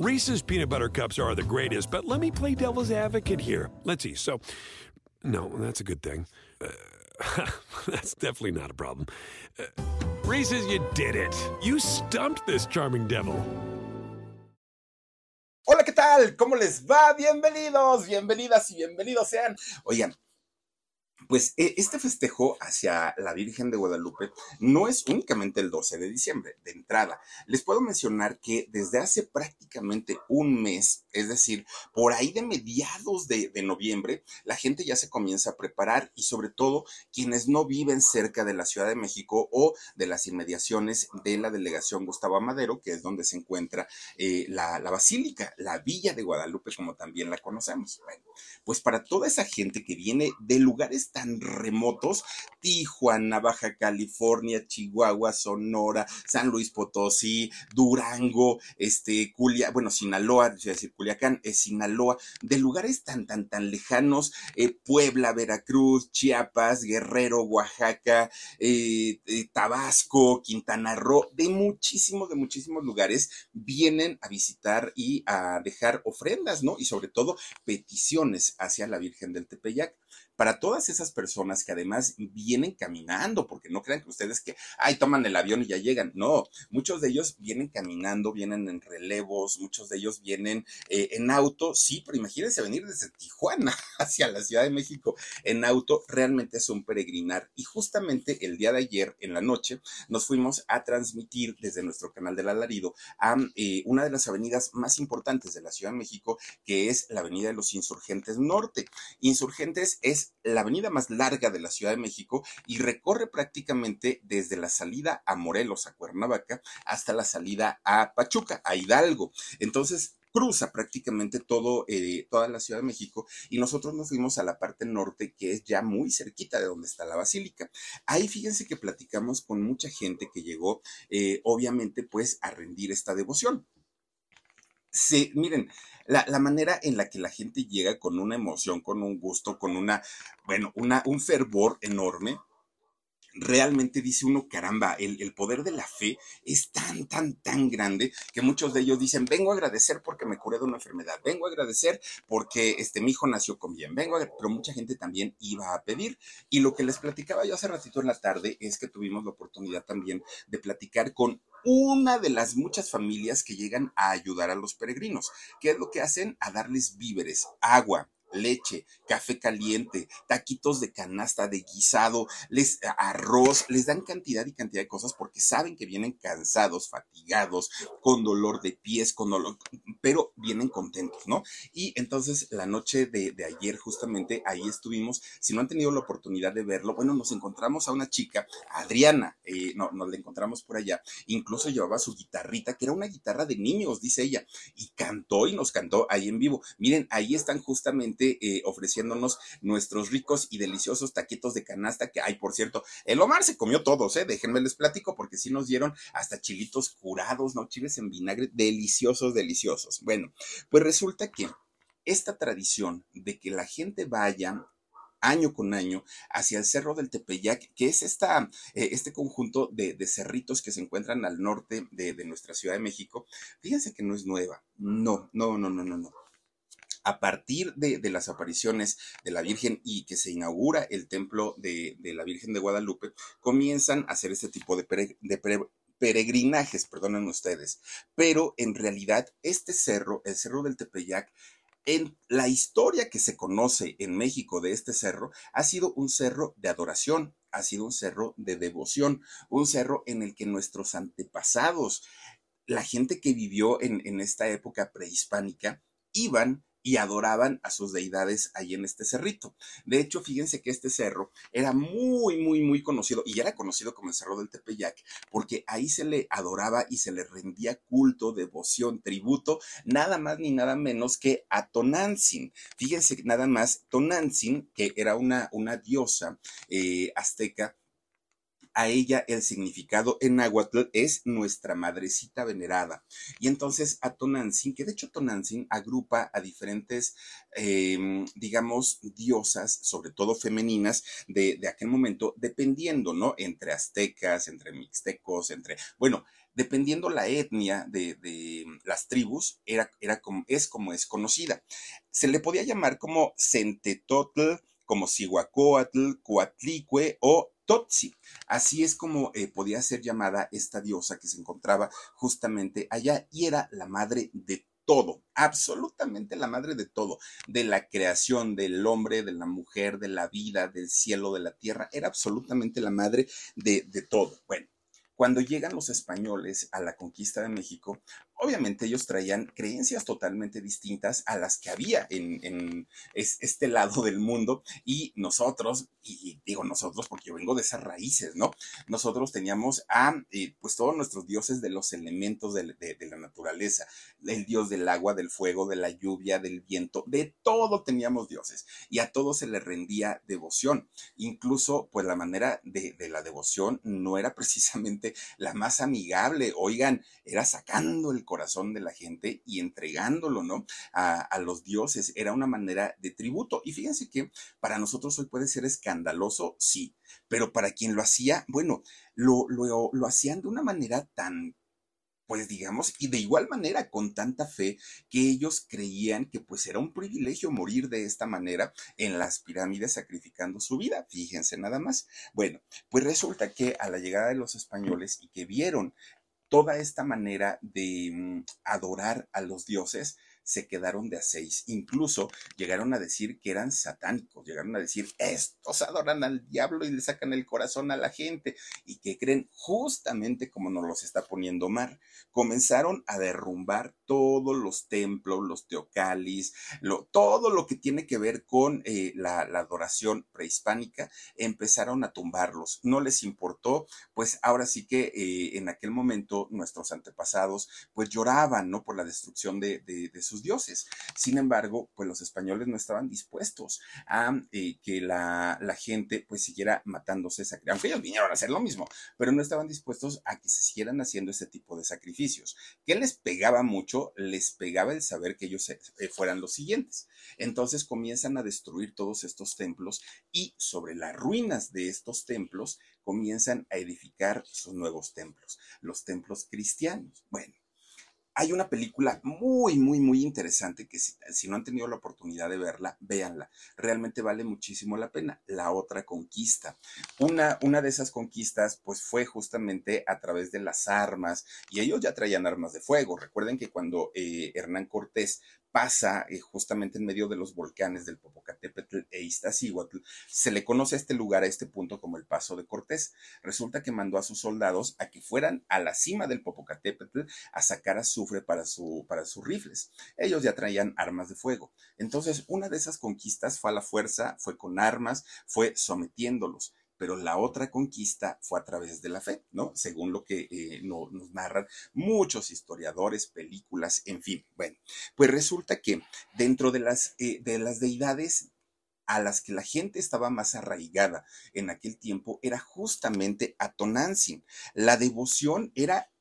Reese's peanut butter cups are the greatest, but let me play devil's advocate here. Let's see. So, no, that's a good thing. Uh, that's definitely not a problem. Uh, Reese's, you did it. You stumped this charming devil. Hola, ¿qué tal? ¿Cómo les va? Bienvenidos, bienvenidas y bienvenidos sean. Oigan, Pues e, este festejo hacia la Virgen de Guadalupe no es únicamente el 12 de diciembre, de entrada. Les puedo mencionar que desde hace prácticamente un mes, es decir, por ahí de mediados de, noviembre, la gente ya se comienza a preparar y sobre todo quienes no viven cerca de la Ciudad de México o de las inmediaciones de la delegación Gustavo Amadero, que es donde se encuentra eh, la, la basílica, la Villa de Guadalupe, como también la conocemos. Bueno, pues para toda esa gente que viene de lugares tan remotos, Tijuana, Baja California, Chihuahua, Sonora, San Luis Potosí, Durango, este, Culia, bueno, Sinaloa, decir Culiacán, es Sinaloa, de lugares tan, tan, tan lejanos, eh, Puebla, Veracruz, Chiapas, Guerrero, Oaxaca, eh, eh, Tabasco, Quintana Roo, de muchísimos, de muchísimos lugares vienen a visitar y a dejar ofrendas, ¿no? Y sobre todo peticiones hacia la Virgen del Tepeyac para todas esas personas que además vienen caminando, porque no crean que ustedes que, ay, toman el avión y ya llegan. No, muchos de ellos vienen caminando, vienen en relevos, muchos de ellos vienen eh, en auto, sí, pero imagínense venir desde Tijuana hacia la Ciudad de México en auto, realmente es un peregrinar. Y justamente el día de ayer, en la noche, nos fuimos a transmitir desde nuestro canal del alarido a eh, una de las avenidas más importantes de la Ciudad de México, que es la Avenida de los Insurgentes Norte. Insurgentes es la avenida más larga de la Ciudad de México y recorre prácticamente desde la salida a Morelos, a Cuernavaca, hasta la salida a Pachuca, a Hidalgo. Entonces, cruza prácticamente todo, eh, toda la Ciudad de México y nosotros nos fuimos a la parte norte que es ya muy cerquita de donde está la basílica. Ahí fíjense que platicamos con mucha gente que llegó, eh, obviamente, pues a rendir esta devoción. Sí, miren, la, la, manera en la que la gente llega con una emoción, con un gusto, con una, bueno, una, un fervor enorme, realmente dice uno, caramba, el, el, poder de la fe es tan, tan, tan grande que muchos de ellos dicen, vengo a agradecer porque me curé de una enfermedad, vengo a agradecer porque este, mi hijo nació con bien, vengo a, pero mucha gente también iba a pedir. Y lo que les platicaba yo hace ratito en la tarde es que tuvimos la oportunidad también de platicar con una de las muchas familias que llegan a ayudar a los peregrinos. ¿Qué es lo que hacen? A darles víveres, agua, leche, café caliente, taquitos de canasta, de guisado, les arroz, les dan cantidad y cantidad de cosas porque saben que vienen cansados, fatigados, con dolor de pies, con dolor, pero vienen contentos, ¿no? Y entonces la noche de, de ayer justamente ahí estuvimos, si no han tenido la oportunidad de verlo, bueno, nos encontramos a una chica, Adriana, eh, no, nos la encontramos por allá, incluso llevaba su guitarrita, que era una guitarra de niños, dice ella, y cantó y nos cantó ahí en vivo. Miren, ahí están justamente eh, ofreciéndonos nuestros ricos y deliciosos taquitos de canasta que hay, por cierto, el Omar se comió todos, ¿eh? Déjenme les platico porque sí nos dieron hasta chilitos curados, ¿no? Chiles en vinagre, deliciosos, deliciosos. Bueno, pues resulta que esta tradición de que la gente vaya año con año hacia el Cerro del Tepeyac, que es esta, eh, este conjunto de, cerritos que se encuentran al norte de, de, nuestra Ciudad de México. Fíjense que no es nueva. No, no, no, no, no, no a partir de, las apariciones de la Virgen y que se inaugura el templo de, la Virgen de Guadalupe, comienzan a hacer este tipo de, peregrinajes, perdonen ustedes. Pero en realidad este cerro, el Cerro del Tepeyac, en la historia que se conoce en México de este cerro, ha sido un cerro de adoración, ha sido un cerro de devoción, un cerro en el que nuestros antepasados, la gente que vivió en, en esta época prehispánica, iban y adoraban a sus deidades ahí en este cerrito. De hecho, fíjense que este cerro era muy, muy, muy conocido y era conocido como el Cerro del Tepeyac porque ahí se le adoraba y se le rendía culto, devoción, tributo, nada más ni nada menos que a Tonantzin. Fíjense nada más, Tonantzin, que era una, una diosa eh, azteca, a ella el significado en náhuatl es nuestra madrecita venerada. Y entonces a Tonantzin, que de hecho Tonantzin agrupa a diferentes, em, digamos, diosas, sobre todo femeninas, de, de aquel momento, dependiendo, ¿no? Entre aztecas, entre mixtecos, entre, bueno, dependiendo la etnia de, de, las tribus, era, era como, es como es conocida. Se le podía llamar como Centetotl, como Cihuacóatl, Coatlicue o Totsi. Así es como eh, podía ser llamada esta diosa que se encontraba justamente allá y era la madre de todo, absolutamente la madre de todo, de la creación del hombre, de la mujer, de la vida, del cielo, de la tierra, era absolutamente la madre de, de todo. Bueno, cuando llegan los españoles a la conquista de México, obviamente ellos traían creencias totalmente distintas a las que había en, este lado del mundo y nosotros, y digo nosotros porque yo vengo de esas raíces, ¿no? Nosotros teníamos a, eh, pues todos nuestros dioses de los elementos de, de, la naturaleza, el dios del agua, del fuego, de la lluvia, del viento, de todo teníamos dioses y a todos se le rendía devoción. Incluso, pues la manera de, de la devoción no era precisamente la más amigable, oigan, era sacando el corazón de la gente y entregándolo, ¿no? A, los dioses. Era una manera de tributo. Y fíjense que para nosotros hoy puede ser escandaloso, sí, pero para quien lo hacía, bueno, lo, lo, lo hacían de una manera tan pues digamos, y de igual manera con tanta fe que ellos creían que pues era un privilegio morir de esta manera en las pirámides sacrificando su vida, fíjense nada más. Bueno, pues resulta que a la llegada de los españoles y que vieron toda esta manera de mm, adorar a los dioses, se quedaron de a seis. Incluso llegaron a decir que eran satánicos, llegaron a decir, estos adoran al diablo y le sacan el corazón a la gente. Y que creen justamente como nos los está poniendo Mar. Comenzaron a derrumbar todos los templos, los teocalis, todo lo que tiene que ver con eh, la, adoración prehispánica, empezaron a tumbarlos. No les importó, pues ahora sí que eh, en aquel momento nuestros antepasados pues lloraban, ¿no? Por la destrucción de, de sus dioses. Sin embargo, pues los españoles no estaban dispuestos a eh, que la, gente pues siguiera matándose, aunque ellos vinieron a hacer lo mismo, pero no estaban dispuestos a que se siguieran haciendo ese tipo de sacrificios. ¿Qué les pegaba mucho? Les pegaba el saber que ellos eh, fueran los siguientes. Entonces comienzan a destruir todos estos templos y sobre las ruinas de estos templos comienzan a edificar sus nuevos templos, los templos cristianos. Bueno, hay una película muy, muy, muy interesante que si, no han tenido la oportunidad de verla, véanla. Realmente vale muchísimo la pena. La otra conquista. Una, una de esas conquistas, pues fue justamente a través de las armas y ellos ya traían armas de fuego. Recuerden que cuando eh, Hernán Cortés pasa eh, justamente en medio de los volcanes del Popocatépetl e Iztaccíhuatl, se le conoce a este lugar, a este punto, como el Paso de Cortés. Resulta que mandó a sus soldados a que fueran a la cima del Popocatépetl a sacar azufre para, su, para sus rifles. Ellos ya traían armas de fuego. Entonces, una de esas conquistas fue a la fuerza, fue con armas, fue sometiéndolos pero la otra conquista fue a través de la fe, ¿no? Según lo que eh, nos narran muchos historiadores, películas, en fin. Bueno, pues resulta que dentro de las, eh, de las deidades a las que la gente estaba más arraigada en aquel tiempo era justamente a Tonantzin. La devoción era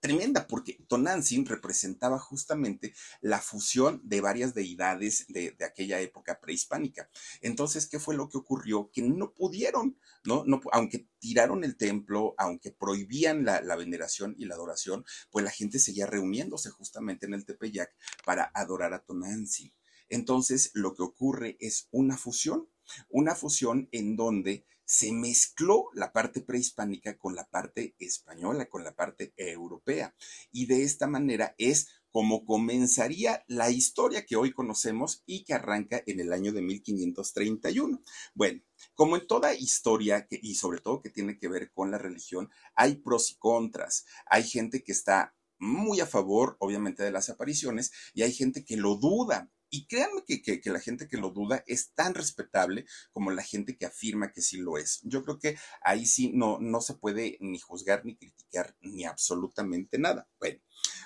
tremenda porque Tonantzin representaba justamente la fusión de varias deidades de, aquella época prehispánica. Entonces, ¿qué fue lo que ocurrió? Que no pudieron, ¿no? no aunque tiraron el templo, aunque prohibían la, veneración y la adoración, pues la gente seguía reuniéndose justamente en el Tepeyac para adorar a Tonantzin. Entonces, lo que ocurre es una fusión, una fusión en donde se mezcló la parte prehispánica con la parte española, con la parte europea. Y de esta manera es como comenzaría la historia que hoy conocemos y que arranca en el año de 1531. Bueno, como en toda historia y sobre todo que tiene que ver con la religión, hay pros y contras. Hay gente que está muy a favor, obviamente, de las apariciones y hay gente que lo duda Y créanme que, que, la gente que lo duda es tan respetable como la gente que afirma que sí lo es. Yo creo que ahí sí no, no se puede ni juzgar, ni criticar, ni absolutamente nada. Bueno,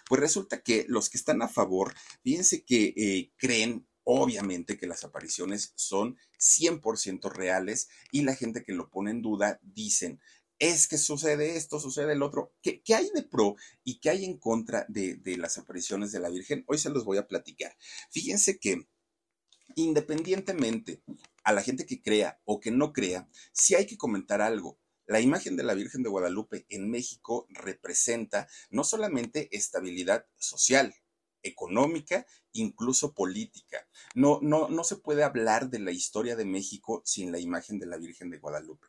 pues resulta que los que están a favor, fíjense que eh, creen obviamente que las apariciones son 100% reales y la gente que lo pone en duda dicen, es que sucede esto, sucede el otro. ¿Qué, hay de pro y qué hay en contra de, las apariciones de la Virgen? Hoy se los voy a platicar. Fíjense que independientemente a la gente que crea o que no crea, si hay que comentar algo. La imagen de la Virgen de Guadalupe en México representa no solamente estabilidad social, económica, incluso política. No, no, no se puede hablar de la historia de México sin la imagen de la Virgen de Guadalupe.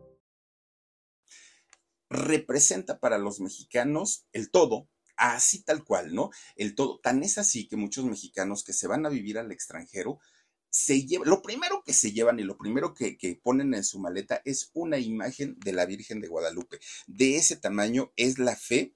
Representa para los mexicanos el todo, así tal cual, ¿no? El todo. Tan es así que muchos mexicanos que se van a vivir al extranjero se llevan, lo primero que se llevan y lo primero que, que, ponen en su maleta es una imagen de la Virgen de Guadalupe. De ese tamaño es la fe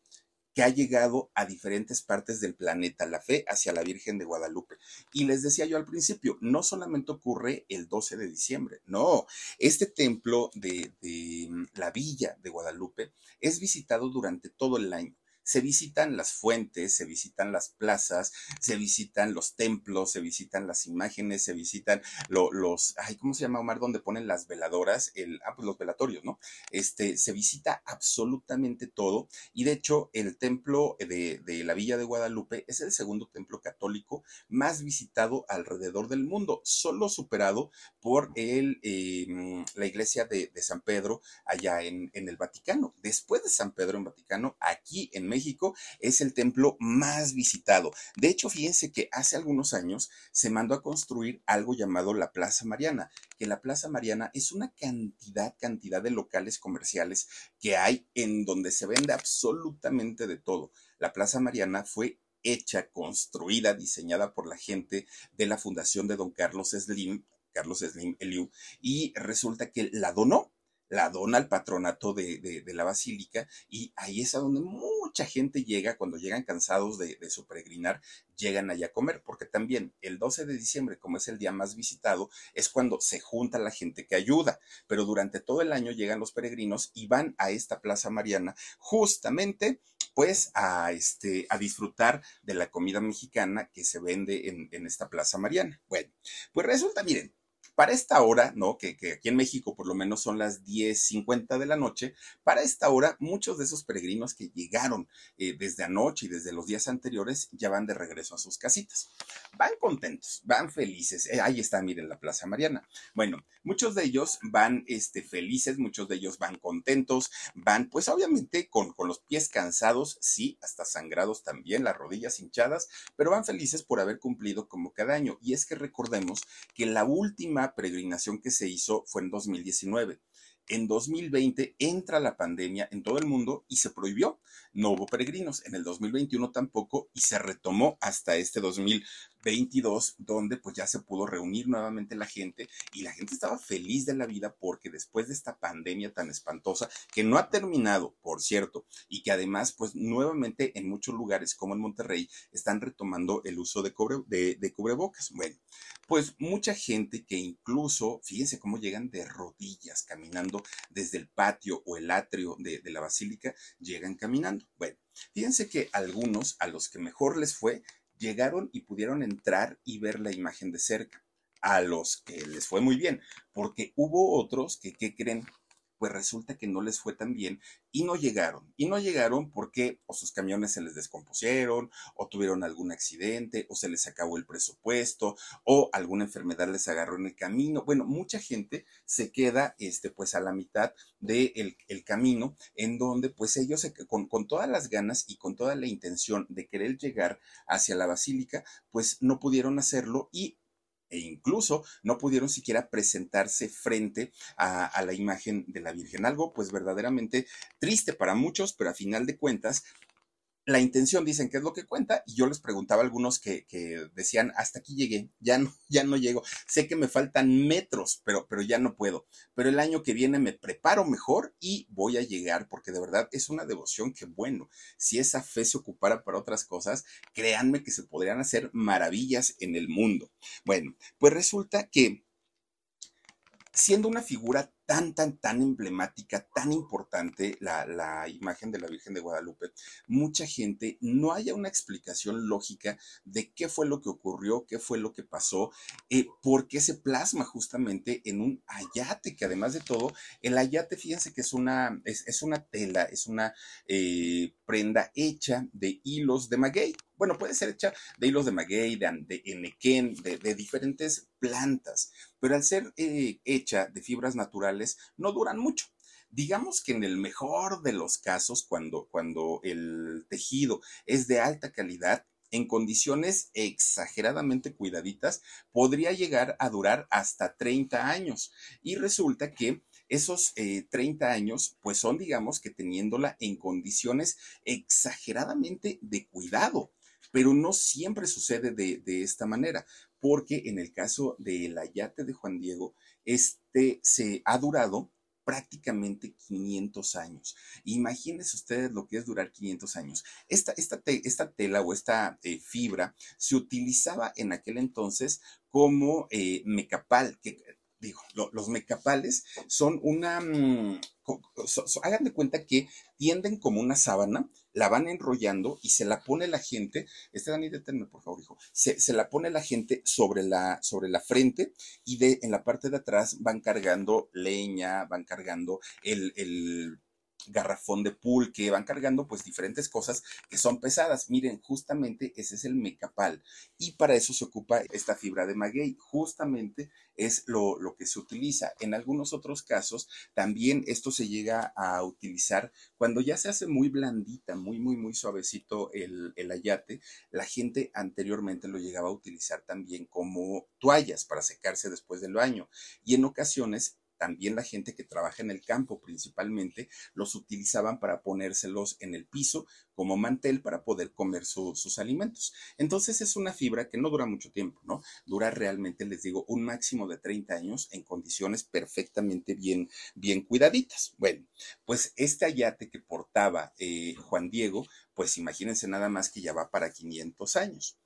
que ha llegado a diferentes partes del planeta, la fe hacia la Virgen de Guadalupe. Y les decía yo al principio, no solamente ocurre el 12 de diciembre, no, este templo de, de la villa de Guadalupe es visitado durante todo el año se visitan las fuentes, se visitan las plazas, se visitan los templos, se visitan las imágenes, se visitan los, ay, ¿cómo se llama Omar? Donde ponen las veladoras, el, ah, pues los velatorios, ¿no? Este, se visita absolutamente todo y de hecho el templo de, de la Villa de Guadalupe es el segundo templo católico más visitado alrededor del mundo, solo superado por el, em, la iglesia de, San Pedro allá en, en el Vaticano. Después de San Pedro en Vaticano, aquí en México es el templo más visitado. De hecho, fíjense que hace algunos años se mandó a construir algo llamado la Plaza Mariana, que la Plaza Mariana es una cantidad, cantidad de locales comerciales que hay en donde se vende absolutamente de todo. La Plaza Mariana fue hecha, construida, diseñada por la gente de la fundación de don Carlos Slim, Carlos Slim Eliu, y resulta que la donó la dona al patronato de, la basílica y ahí es a donde mucha gente llega, cuando llegan cansados de, de, su peregrinar, llegan allá a comer, porque también el 12 de diciembre, como es el día más visitado, es cuando se junta la gente que ayuda, pero durante todo el año llegan los peregrinos y van a esta Plaza Mariana justamente pues a, este, a disfrutar de la comida mexicana que se vende en, en esta Plaza Mariana. Bueno, pues resulta, miren, para esta hora, ¿no? Que, aquí en México por lo menos son las 10.50 de la noche, para esta hora muchos de esos peregrinos que llegaron eh, desde anoche y desde los días anteriores ya van de regreso a sus casitas. Van contentos, van felices. Eh, ahí está, miren la Plaza Mariana. Bueno, muchos de ellos van este, felices, muchos de ellos van contentos, van pues obviamente con, con los pies cansados, sí, hasta sangrados también, las rodillas hinchadas, pero van felices por haber cumplido como cada año. Y es que recordemos que la última peregrinación que se hizo fue en 2019. En 2020 entra la pandemia en todo el mundo y se prohibió. No hubo peregrinos. En el 2021 tampoco y se retomó hasta este 2022 donde pues ya se pudo reunir nuevamente la gente y la gente estaba feliz de la vida porque después de esta pandemia tan espantosa que no ha terminado, por cierto, y que además pues nuevamente en muchos lugares como en Monterrey están retomando el uso de, de, de cubrebocas. Bueno, pues mucha gente que incluso, fíjense cómo llegan de rodillas caminando desde el patio o el atrio de, la basílica, llegan caminando. Bueno, fíjense que algunos a los que mejor les fue, llegaron y pudieron entrar y ver la imagen de cerca. A los que les fue muy bien, porque hubo otros que, ¿qué creen? Pues resulta que no les fue tan bien y no llegaron. Y no llegaron porque o sus camiones se les descompusieron, o tuvieron algún accidente, o se les acabó el presupuesto, o alguna enfermedad les agarró en el camino. Bueno, mucha gente se queda este, pues a la mitad del de el camino, en donde pues ellos con, con todas las ganas y con toda la intención de querer llegar hacia la basílica, pues no pudieron hacerlo y e incluso no pudieron siquiera presentarse frente a, a, la imagen de la Virgen. Algo pues verdaderamente triste para muchos, pero a final de cuentas la intención dicen que es lo que cuenta y yo les preguntaba a algunos que, decían hasta aquí llegué, ya no, ya no llego, sé que me faltan metros, pero, pero ya no puedo, pero el año que viene me preparo mejor y voy a llegar porque de verdad es una devoción que bueno, si esa fe se ocupara para otras cosas, créanme que se podrían hacer maravillas en el mundo. Bueno, pues resulta que siendo una figura tan, tan, tan emblemática, tan importante la, la, imagen de la Virgen de Guadalupe, mucha gente no haya una explicación lógica de qué fue lo que ocurrió, qué fue lo que pasó, eh, por qué se plasma justamente en un ayate, que además de todo, el ayate, fíjense que es una, es, es una tela, es una eh, prenda hecha de hilos de maguey. Bueno, puede ser hecha de hilos de maguey, de, de enequén, de, de diferentes plantas, pero al ser eh, hecha de fibras naturales, no duran mucho. Digamos que en el mejor de los casos, cuando, cuando el tejido es de alta calidad, en condiciones exageradamente cuidaditas, podría llegar a durar hasta 30 años. Y resulta que esos eh, 30 años, pues son, digamos, que teniéndola en condiciones exageradamente de cuidado pero no siempre sucede de, de, esta manera, porque en el caso del ayate de Juan Diego, este se ha durado prácticamente 500 años. Imagínense ustedes lo que es durar 500 años. Esta, esta, esta tela o esta eh, fibra se utilizaba en aquel entonces como eh, mecapal, que digo, lo, los mecapales son una, so, hagan de cuenta que tienden como una sábana, la van enrollando y se la pone la gente, este Dani, deténme por favor, hijo, se, se, la pone la gente sobre la, sobre la frente y de, en la parte de atrás van cargando leña, van cargando el garrafón de pulque, van cargando pues diferentes cosas que son pesadas. Miren, justamente ese es el mecapal y para eso se ocupa esta fibra de maguey, justamente es lo, lo, que se utiliza. En algunos otros casos también esto se llega a utilizar cuando ya se hace muy blandita, muy, muy, muy suavecito el, el ayate. La gente anteriormente lo llegaba a utilizar también como toallas para secarse después del baño y en ocasiones también la gente que trabaja en el campo principalmente los utilizaban para ponérselos en el piso como mantel para poder comer su, sus alimentos. Entonces es una fibra que no dura mucho tiempo, ¿no? Dura realmente, les digo, un máximo de 30 años en condiciones perfectamente bien, bien cuidaditas. Bueno, pues este ayate que portaba eh, Juan Diego, pues imagínense nada más que ya va para 500 años.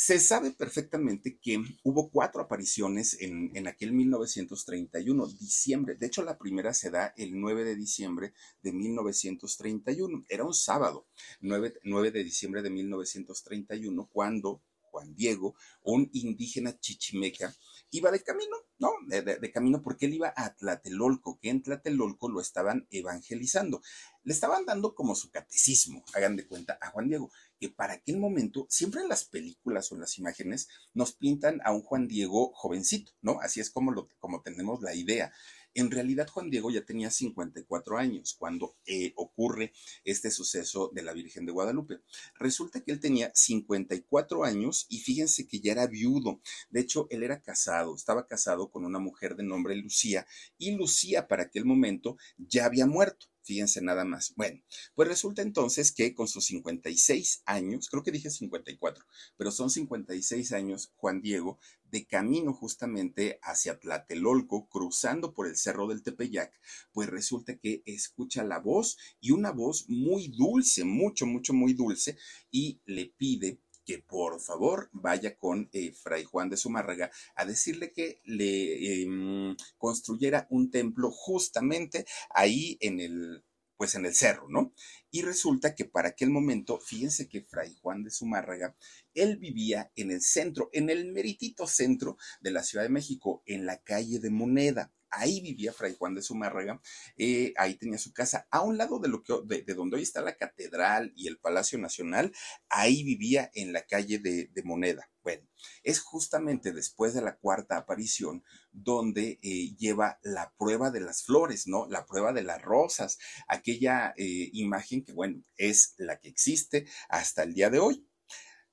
Se sabe perfectamente que hubo cuatro apariciones en, en, aquel 1931, diciembre. De hecho, la primera se da el 9 de diciembre de 1931. Era un sábado, 9, 9 de diciembre de 1931, cuando Juan Diego, un indígena chichimeca, iba de camino, ¿no? De, de, de, camino porque él iba a Tlatelolco, que en Tlatelolco lo estaban evangelizando. Le estaban dando como su catecismo, hagan de cuenta, a Juan Diego que para aquel momento, siempre en las películas o en las imágenes, nos pintan a un Juan Diego jovencito, ¿no? Así es como, lo, como tenemos la idea. En realidad, Juan Diego ya tenía 54 años cuando eh, ocurre este suceso de la Virgen de Guadalupe. Resulta que él tenía 54 años y fíjense que ya era viudo. De hecho, él era casado, estaba casado con una mujer de nombre Lucía y Lucía para aquel momento ya había muerto. Fíjense nada más. Bueno, pues resulta entonces que con sus 56 años, creo que dije 54, pero son 56 años, Juan Diego, de camino justamente hacia Tlatelolco, cruzando por el cerro del Tepeyac, pues resulta que escucha la voz y una voz muy dulce, mucho, mucho, muy dulce, y le pide que por favor vaya con eh, Fray Juan de Zumárraga a decirle que le eh, construyera un templo justamente ahí en el, pues en el cerro, ¿no? Y resulta que para aquel momento, fíjense que Fray Juan de Zumárraga, él vivía en el centro, en el meritito centro de la Ciudad de México, en la calle de Moneda. Ahí vivía Fray Juan de Zumárraga, eh, ahí tenía su casa, a un lado de, lo que, de, de, donde hoy está la catedral y el Palacio Nacional, ahí vivía en la calle de, Moneda. Bueno, es justamente después de la cuarta aparición donde eh, lleva la prueba de las flores, ¿no? La prueba de las rosas, aquella eh, imagen que, bueno, es la que existe hasta el día de hoy.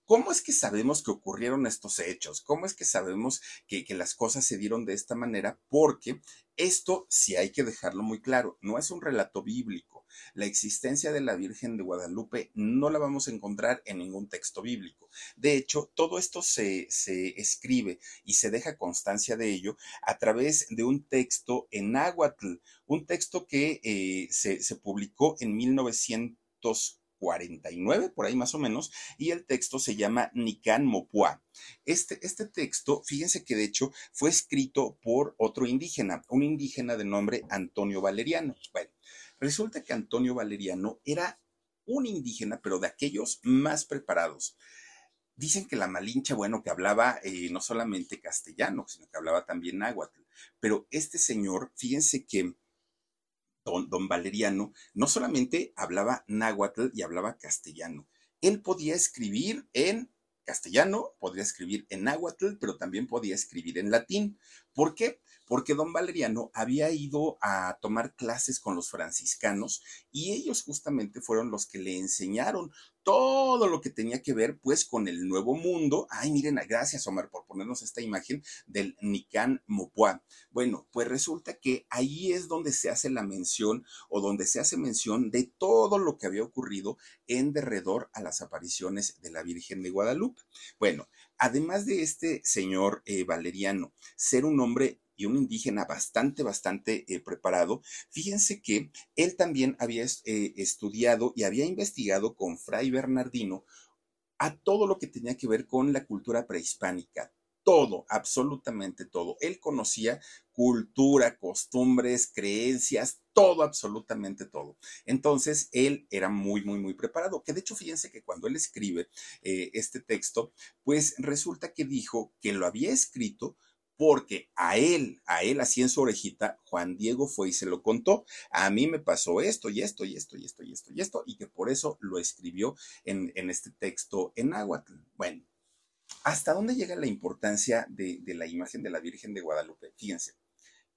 ¿Cómo es que sabemos que ocurrieron estos hechos? ¿Cómo es que sabemos que, las cosas se dieron de esta manera? Porque esto sí hay que dejarlo muy claro, no es un relato bíblico. La existencia de la Virgen de Guadalupe no la vamos a encontrar en ningún texto bíblico. De hecho, todo esto se, escribe y se deja constancia de ello a través de un texto en náhuatl, un texto que eh, se, se publicó en 1900 49, por ahí más o menos, y el texto se llama Nican Mopua. Este, este texto, fíjense que de hecho fue escrito por otro indígena, un indígena de nombre Antonio Valeriano. Bueno, resulta que Antonio Valeriano era un indígena, pero de aquellos más preparados. Dicen que la Malincha, bueno, que hablaba eh, no solamente castellano, sino que hablaba también náhuatl. Pero este señor, fíjense que don, Valeriano no solamente hablaba náhuatl y hablaba castellano, él podía escribir en castellano, podría escribir en náhuatl, pero también podía escribir en latín. ¿Por qué? Porque don Valeriano había ido a tomar clases con los franciscanos y ellos justamente fueron los que le enseñaron todo lo que tenía que ver pues con el nuevo mundo. Ay, miren, gracias Omar por ponernos esta imagen del Nican Mopua. Bueno, pues resulta que ahí es donde se hace la mención o donde se hace mención de todo lo que había ocurrido en derredor a las apariciones de la Virgen de Guadalupe. Bueno, además de este señor eh, Valeriano ser un hombre y un indígena bastante, bastante eh, preparado, fíjense que él también había eh, estudiado y había investigado con Fray Bernardino a todo lo que tenía que ver con la cultura prehispánica, todo, absolutamente todo. Él conocía cultura, costumbres, creencias, todo, absolutamente todo. Entonces, él era muy, muy, muy preparado. Que de hecho, fíjense que cuando él escribe eh, este texto, pues resulta que dijo que lo había escrito porque a él, a él así en su orejita, Juan Diego fue y se lo contó. A mí me pasó esto y esto y esto y esto y esto y esto, y que por eso lo escribió en, este texto en Aguatl. Bueno, ¿hasta dónde llega la importancia de, de la imagen de la Virgen de Guadalupe? Fíjense.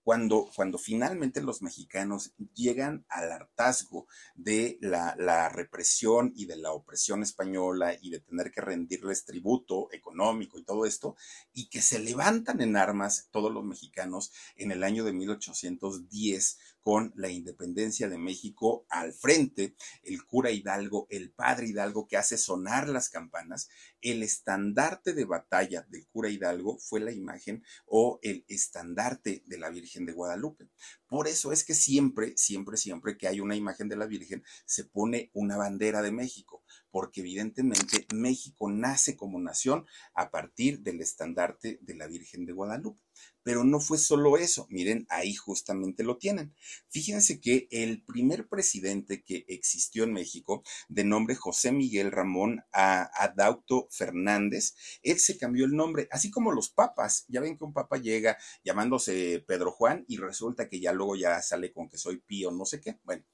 Cuando, cuando, finalmente los mexicanos llegan al hartazgo de la, la, represión y de la opresión española y de tener que rendirles tributo económico y todo esto, y que se levantan en armas todos los mexicanos en el año de 1810 con la independencia de México al frente, el cura Hidalgo, el padre Hidalgo que hace sonar las campanas, el estandarte de batalla del cura Hidalgo fue la imagen o el estandarte de la Virgen de Guadalupe. Por eso es que siempre, siempre, siempre que hay una imagen de la Virgen, se pone una bandera de México porque evidentemente México nace como nación a partir del estandarte de la Virgen de Guadalupe. Pero no fue solo eso, miren, ahí justamente lo tienen. Fíjense que el primer presidente que existió en México, de nombre José Miguel Ramón Adauto Fernández, él se cambió el nombre, así como los papas. Ya ven que un papa llega llamándose Pedro Juan y resulta que ya luego ya sale con que soy Pío, no sé qué. Bueno,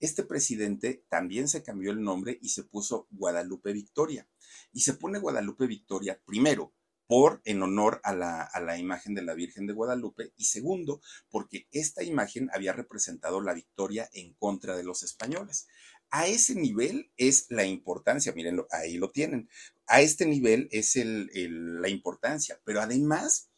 este presidente también se cambió el nombre y se puso Guadalupe Victoria. Y se pone Guadalupe Victoria primero por en honor a la, a la, imagen de la Virgen de Guadalupe y segundo porque esta imagen había representado la victoria en contra de los españoles. A ese nivel es la importancia, miren, ahí lo tienen. A este nivel es el, la importancia, pero además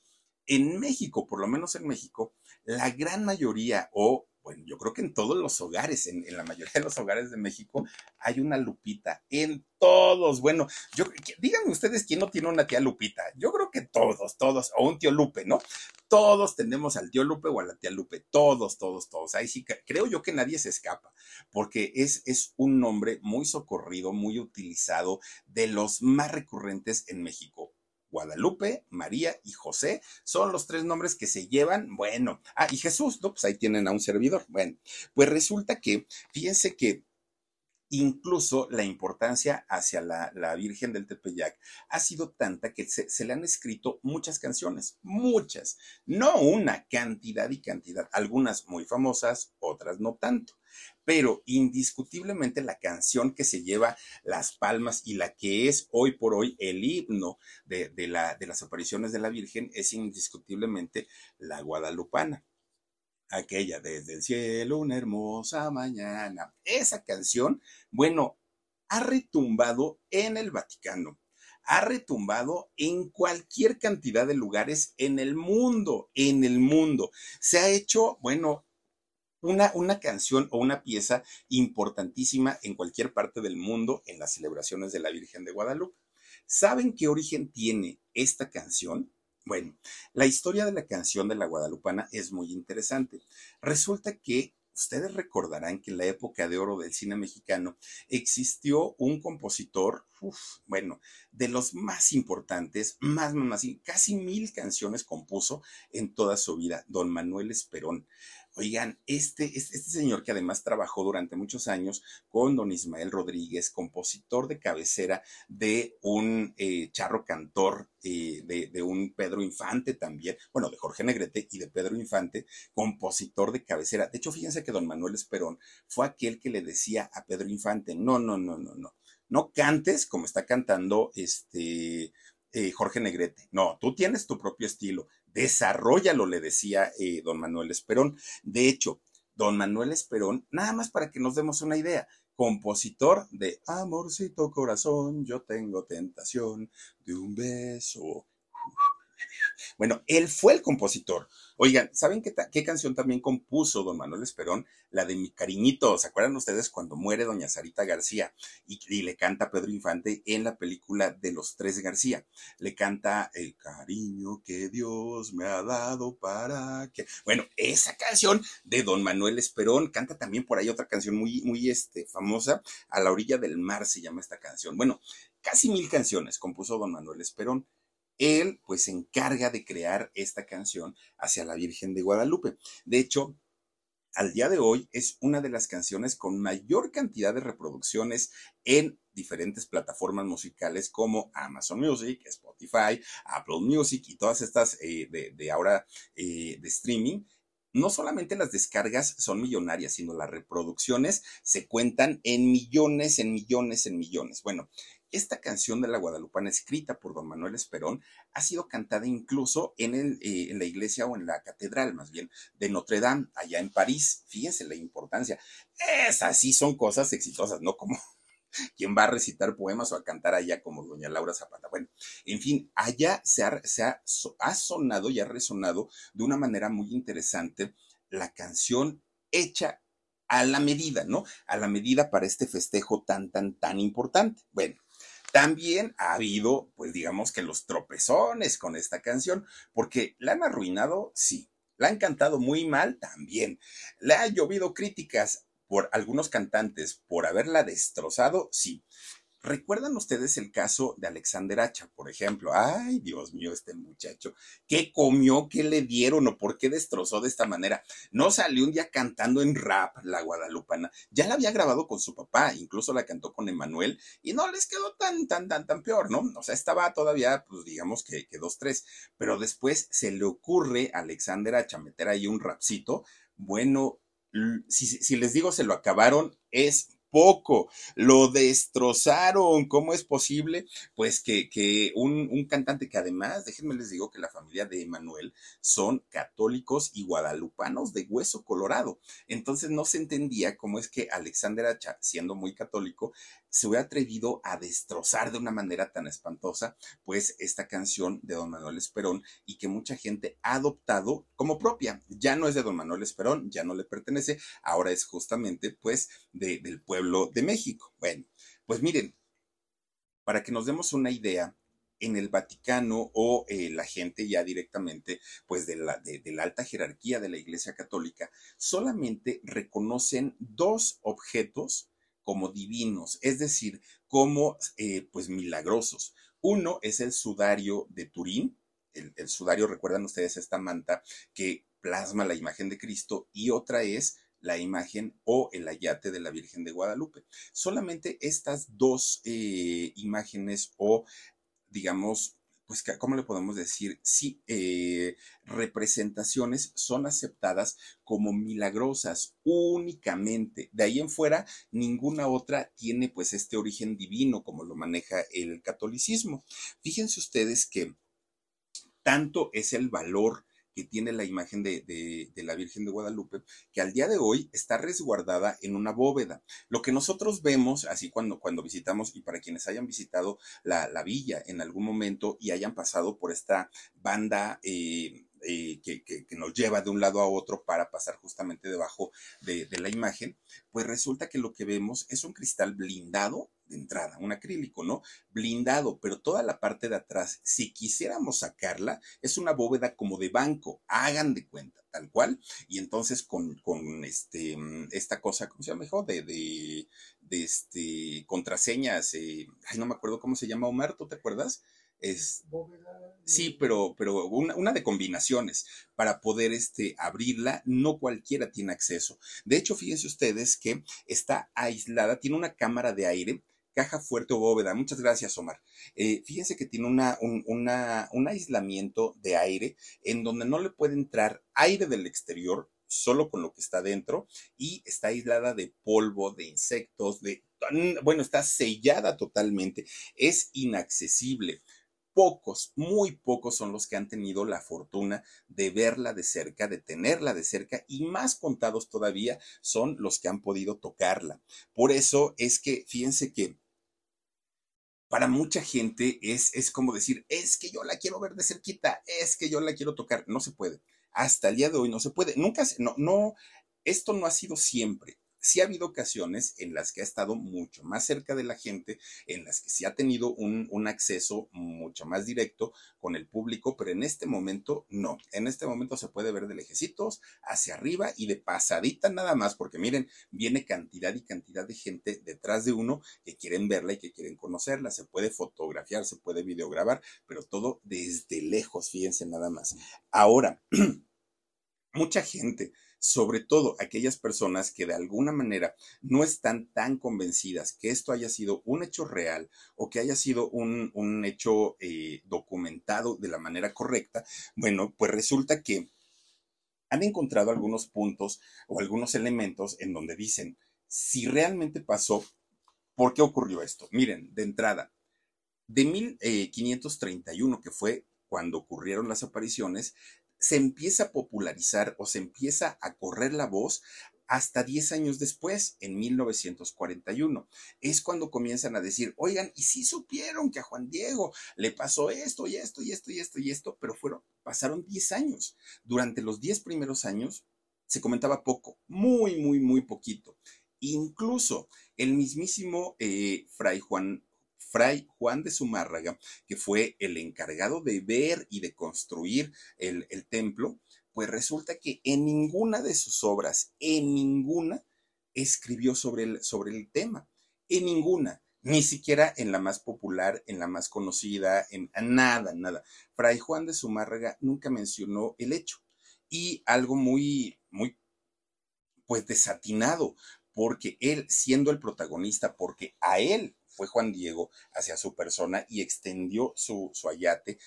en México, por lo menos en México, la gran mayoría o bueno, yo creo que en todos los hogares, en, la mayoría de los hogares de México, hay una Lupita. En todos. Bueno, yo díganme ustedes quién no tiene una tía Lupita. Yo creo que todos, todos, o un tío Lupe, ¿no? Todos tenemos al tío Lupe o a la tía Lupe. Todos, todos, todos. Ahí sí, creo yo que nadie se escapa, porque es, es un nombre muy socorrido, muy utilizado, de los más recurrentes en México Guadalupe, María y José son los tres nombres que se llevan. Bueno, ah, y Jesús, ¿no? Pues ahí tienen a un servidor. Bueno, pues resulta que, fíjense que incluso la importancia hacia la, Virgen del Tepeyac ha sido tanta que se, le han escrito muchas canciones, muchas, no una cantidad y cantidad, algunas muy famosas, otras no tanto pero indiscutiblemente la canción que se lleva las palmas y la que es hoy por hoy el himno de, la, de las apariciones de la Virgen es indiscutiblemente la guadalupana aquella desde el cielo una hermosa mañana. Esa canción, bueno, ha retumbado en el Vaticano ha retumbado en cualquier cantidad de lugares en el mundo, en el mundo. Se ha hecho, bueno, una, una, canción o una pieza importantísima en cualquier parte del mundo en las celebraciones de la Virgen de Guadalupe. ¿Saben qué origen tiene esta canción? Bueno, la historia de la canción de la Guadalupana es muy interesante. Resulta que ustedes recordarán que en la época de oro del cine mexicano existió un compositor, bueno, de los más importantes, más, más, casi mil canciones compuso en toda su vida, don Manuel Esperón. Oigan, este, este, señor que además trabajó durante muchos años con don Ismael Rodríguez, compositor de cabecera de un eh, charro cantor, eh, de, de, un Pedro Infante también, bueno, de Jorge Negrete y de Pedro Infante, compositor de cabecera. De hecho, fíjense que don Manuel Esperón fue aquel que le decía a Pedro Infante, no, no, no, no, no, no cantes como está cantando este eh, Jorge Negrete. No, tú tienes tu propio estilo. Desarrollalo, le decía eh, don Manuel Esperón. De hecho, don Manuel Esperón, nada más para que nos demos una idea, compositor de Amorcito corazón, yo tengo tentación de un beso. Bueno, él fue el compositor. Oigan, ¿saben qué, qué, canción también compuso don Manuel Esperón? La de Mi Cariñito. ¿Se acuerdan ustedes cuando muere doña Sarita García y, le canta Pedro Infante en la película de los tres García? Le canta El cariño que Dios me ha dado para que... Bueno, esa canción de don Manuel Esperón canta también por ahí otra canción muy, muy este, famosa, A la orilla del mar se llama esta canción. Bueno, casi mil canciones compuso don Manuel Esperón él pues se encarga de crear esta canción hacia la Virgen de Guadalupe. De hecho, al día de hoy es una de las canciones con mayor cantidad de reproducciones en diferentes plataformas musicales como Amazon Music, Spotify, Apple Music y todas estas eh, de, ahora eh, de streaming. No solamente las descargas son millonarias, sino las reproducciones se cuentan en millones, en millones, en millones. Bueno, esta canción de la Guadalupana, escrita por don Manuel Esperón, ha sido cantada incluso en, eh, la iglesia o en la catedral, más bien, de Notre Dame, allá en París. Fíjense la importancia. Esas sí son cosas exitosas, no como quien va a recitar poemas o a cantar allá como doña Laura Zapata. Bueno, en fin, allá se ha, ha sonado y ha resonado de una manera muy interesante la canción hecha a la medida, ¿no? A la medida para este festejo tan, tan, tan importante. Bueno, también ha habido, pues digamos que los tropezones con esta canción, porque la han arruinado, sí. La han cantado muy mal también. Le ha llovido críticas por algunos cantantes por haberla destrozado, sí. ¿Recuerdan ustedes el caso de Alexander Hacha, por ejemplo? Ay, Dios mío, este muchacho. ¿Qué comió? ¿Qué le dieron? ¿O por qué destrozó de esta manera? No salió un día cantando en rap la guadalupana. Ya la había grabado con su papá, incluso la cantó con Emanuel, y no les quedó tan, tan, tan, tan peor, ¿no? O sea, estaba todavía, pues digamos que, que dos, tres. Pero después se le ocurre a Alexander Hacha meter ahí un rapcito. Bueno, si, si les digo se lo acabaron, es poco, lo destrozaron. ¿Cómo es posible? Pues que, que un, un, cantante que además, déjenme les digo que la familia de Emanuel son católicos y guadalupanos de hueso colorado. Entonces no se entendía cómo es que Alexander Hacha, siendo muy católico, se hubiera atrevido a destrozar de una manera tan espantosa, pues esta canción de don Manuel Esperón y que mucha gente ha adoptado como propia. Ya no es de don Manuel Esperón, ya no le pertenece, ahora es justamente pues de, del pueblo de México. Bueno, pues miren, para que nos demos una idea, en el Vaticano o eh, la gente ya directamente, pues de la, de, la alta jerarquía de la Iglesia Católica, solamente reconocen dos objetos como divinos, es decir, como eh, pues milagrosos. Uno es el sudario de Turín, el, el, sudario, recuerdan ustedes esta manta que plasma la imagen de Cristo, y otra es la imagen o el ayate de la Virgen de Guadalupe. Solamente estas dos eh, imágenes o, digamos, pues, ¿cómo le podemos decir? Sí, eh, representaciones son aceptadas como milagrosas únicamente. De ahí en fuera, ninguna otra tiene pues este origen divino como lo maneja el catolicismo. Fíjense ustedes que tanto es el valor que tiene la imagen de, de, la Virgen de Guadalupe, que al día de hoy está resguardada en una bóveda. Lo que nosotros vemos, así cuando, cuando visitamos, y para quienes hayan visitado la, la villa en algún momento y hayan pasado por esta banda eh, eh, que, nos lleva de un lado a otro para pasar justamente debajo de, la imagen, pues resulta que lo que vemos es un cristal blindado de entrada, un acrílico, ¿no? Blindado, pero toda la parte de atrás, si quisiéramos sacarla, es una bóveda como de banco, hagan de cuenta, tal cual, y entonces con, con este, esta cosa, ¿cómo se llama? De, de, de este, contraseñas, eh, ay, no me acuerdo cómo se llama, Omar, ¿tú te acuerdas? Es, sí, pero, pero una, de combinaciones para poder este, abrirla, no cualquiera tiene acceso. De hecho, fíjense ustedes que está aislada, tiene una cámara de aire, caja fuerte o bóveda. Muchas gracias, Omar. Eh, fíjense que tiene una, un, una, un aislamiento de aire en donde no le puede entrar aire del exterior solo con lo que está dentro y está aislada de polvo, de insectos, de bueno, está sellada totalmente, es inaccesible pocos, muy pocos son los que han tenido la fortuna de verla de cerca, de tenerla de cerca, y más contados todavía son los que han podido tocarla. Por eso es que, fíjense que para mucha gente es, es como decir, es que yo la quiero ver de cerquita, es que yo la quiero tocar. No se puede. Hasta el día de hoy no se puede. Nunca, no, no, esto no ha sido siempre sí ha habido ocasiones en las que ha estado mucho más cerca de la gente, en las que sí ha tenido un, acceso mucho más directo con el público, pero en este momento no. En este momento se puede ver de lejecitos hacia arriba y de pasadita nada más, porque miren, viene cantidad y cantidad de gente detrás de uno que quieren verla y que quieren conocerla. Se puede fotografiar, se puede videograbar, pero todo desde lejos, fíjense nada más. Ahora, mucha gente sobre todo aquellas personas que de alguna manera no están tan convencidas que esto haya sido un hecho real o que haya sido un, hecho eh, documentado de la manera correcta, bueno, pues resulta que han encontrado algunos puntos o algunos elementos en donde dicen, si realmente pasó, ¿por qué ocurrió esto? Miren, de entrada, de 1531, eh, que fue cuando ocurrieron las apariciones, se empieza a popularizar o se empieza a correr la voz hasta 10 años después, en 1941. Es cuando comienzan a decir, oigan, y si supieron que a Juan Diego le pasó esto y esto y esto y esto y esto, pero fueron, pasaron 10 años. Durante los 10 primeros años se comentaba poco, muy, muy, muy poquito. Incluso el mismísimo eh, Fray Juan Fray Juan de Zumárraga, que fue el encargado de ver y de construir el, templo, pues resulta que en ninguna de sus obras, en ninguna, escribió sobre el, sobre el tema, en ninguna, ni siquiera en la más popular, en la más conocida, en nada, nada. Fray Juan de Zumárraga nunca mencionó el hecho. Y algo muy, muy, pues desatinado, porque él, siendo el protagonista, porque a él fue Juan Diego hacia su persona y extendió su, su ayate.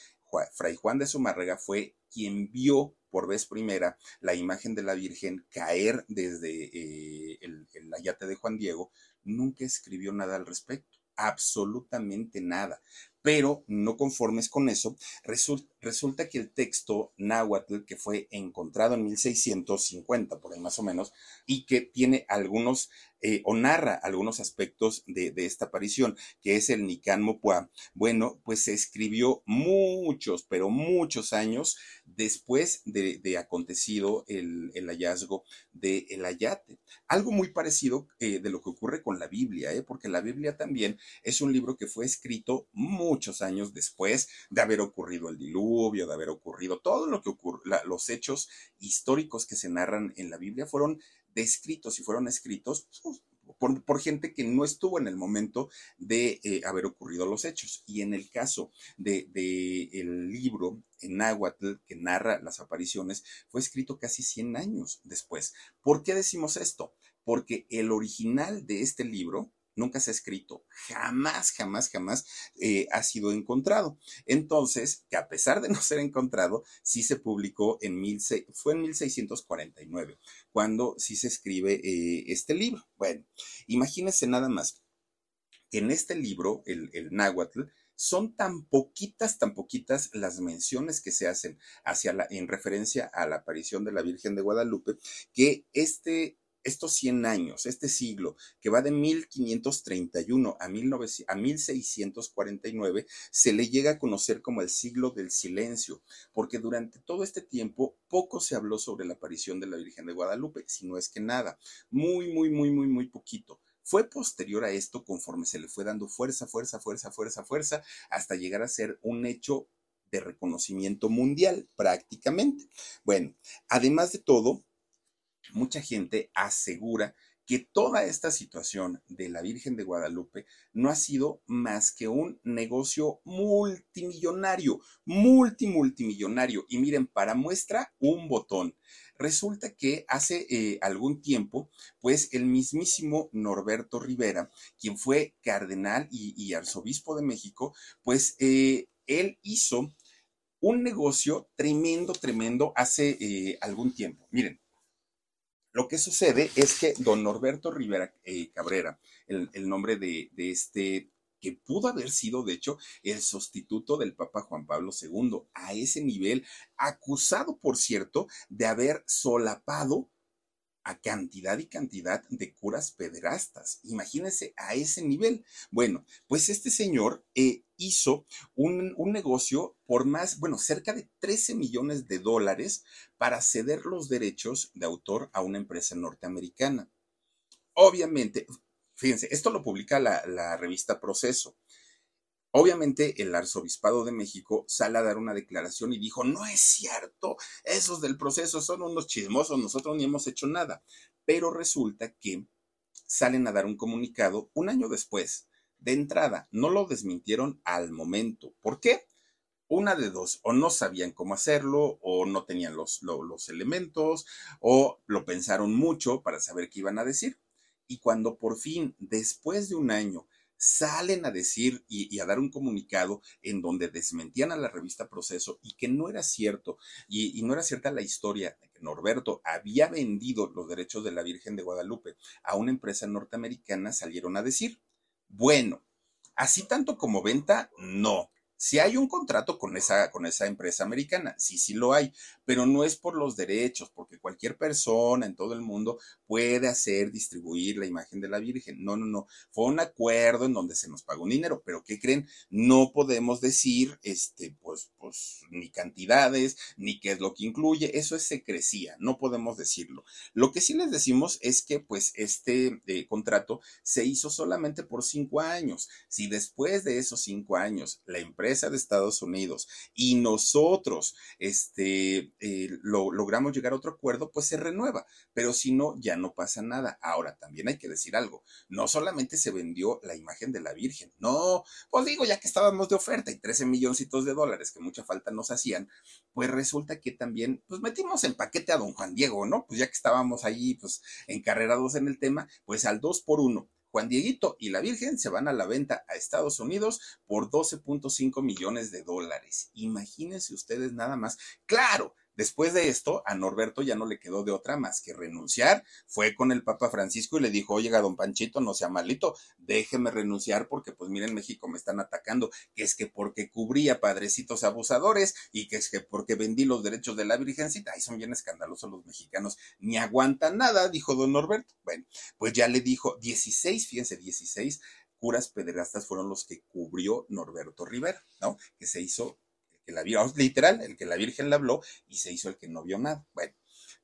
Fray Juan de Zumárraga fue quien vio por vez primera la imagen de la Virgen caer desde eh, el, el ayate de Juan Diego, nunca escribió nada al respecto, absolutamente nada. Pero no conformes con eso, resulta, que el texto náhuatl que fue encontrado en 1650, por ahí más o menos, y que tiene algunos eh, o narra algunos aspectos de, esta aparición, que es el Nican Mopua. Bueno, pues se escribió muchos, pero muchos años después de, acontecido el, hallazgo del el Ayate. Algo muy parecido eh, de lo que ocurre con la Biblia, ¿eh? porque la Biblia también es un libro que fue escrito muchos años después de haber ocurrido el diluvio, de haber ocurrido todo lo que ocurre, los hechos históricos que se narran en la Biblia fueron descritos y fueron escritos por, gente que no estuvo en el momento de eh, haber ocurrido los hechos. Y en el caso del de, el libro en náhuatl que narra las apariciones, fue escrito casi 100 años después. ¿Por qué decimos esto? Porque el original de este libro, nunca se ha escrito, jamás, jamás, jamás eh, ha sido encontrado. Entonces, que a pesar de no ser encontrado, sí se publicó en mil, fue en 1649, cuando sí se escribe eh, este libro. Bueno, imagínense nada más que en este libro, el, náhuatl, son tan poquitas, tan poquitas las menciones que se hacen hacia la, en referencia a la aparición de la Virgen de Guadalupe, que este estos 100 años, este siglo, que va de 1531 a, 1649, se le llega a conocer como el siglo del silencio, porque durante todo este tiempo poco se habló sobre la aparición de la Virgen de Guadalupe, si no es que nada, muy, muy, muy, muy, muy poquito. Fue posterior a esto conforme se le fue dando fuerza, fuerza, fuerza, fuerza, fuerza, hasta llegar a ser un hecho de reconocimiento mundial prácticamente. Bueno, además de todo, mucha gente asegura que toda esta situación de la Virgen de Guadalupe no ha sido más que un negocio multimillonario, multimultimillonario. Y miren, para muestra un botón. Resulta que hace eh, algún tiempo, pues el mismísimo Norberto Rivera, quien fue cardenal y, arzobispo de México, pues eh, él hizo un negocio tremendo, tremendo hace eh, algún tiempo. Miren, lo que sucede es que don Norberto Rivera eh, Cabrera, el, nombre de, de, este que pudo haber sido, de hecho, el sustituto del Papa Juan Pablo II, a ese nivel, acusado, por cierto, de haber solapado a cantidad y cantidad de curas pederastas. Imagínense a ese nivel. Bueno, pues este señor eh, hizo un, un, negocio por más, bueno, cerca de 13 millones de dólares para ceder los derechos de autor a una empresa norteamericana. Obviamente, fíjense, esto lo publica la, la revista Proceso. Obviamente el arzobispado de México sale a dar una declaración y dijo, no es cierto, esos del proceso son unos chismosos, nosotros ni hemos hecho nada. Pero resulta que salen a dar un comunicado un año después. De entrada, no lo desmintieron al momento. ¿Por qué? Una de dos, o no sabían cómo hacerlo, o no tenían los, los elementos, o lo pensaron mucho para saber qué iban a decir. Y cuando por fin, después de un año, salen a decir y, a dar un comunicado en donde desmentían a la revista Proceso y que no era cierto, y, y no era cierta la historia de que Norberto había vendido los derechos de la Virgen de Guadalupe a una empresa norteamericana, salieron a decir, bueno, así tanto como venta, no. Si hay un contrato con esa, con esa empresa americana, sí, sí lo hay, pero no es por los derechos, porque cualquier persona en todo el mundo puede hacer, distribuir la imagen de la Virgen. No, no, no. Fue un acuerdo en donde se nos pagó un dinero, pero ¿qué creen? No podemos decir, este, pues, pues, ni cantidades, ni qué es lo que incluye. Eso es secrecía, no podemos decirlo. Lo que sí les decimos es que, pues, este eh, contrato se hizo solamente por cinco años. Si después de esos cinco años la empresa de Estados Unidos y nosotros este, eh, lo, logramos llegar a otro acuerdo, pues se renueva. Pero si no, ya no pasa nada. Ahora, también hay que decir algo. No solamente se vendió la imagen de la Virgen. No, pues digo, ya que estábamos de oferta y 13 milloncitos de dólares que mucha falta nos hacían, pues resulta que también, pues metimos en paquete a don Juan Diego, ¿no? Pues ya que estábamos ahí, pues encarrerados en el tema, pues al dos por uno Juan Dieguito y la Virgen se van a la venta a Estados Unidos por 12.5 millones de dólares. Imagínense ustedes nada más. Claro, Después de esto, a Norberto ya no le quedó de otra más que renunciar. Fue con el Papa Francisco y le dijo, oiga, don Panchito, no sea malito, déjeme renunciar porque pues miren, México me están atacando, que es que porque cubría padrecitos abusadores y que es que porque vendí los derechos de la Virgencita. Ay, son bien escandalosos los mexicanos, ni aguantan nada, dijo don Norberto. Bueno, pues ya le dijo 16, fíjense, 16 curas pederastas fueron los que cubrió Norberto Rivera, ¿no? Que se hizo que la vio, literal, el que la Virgen le habló y se hizo el que no vio nada. Bueno,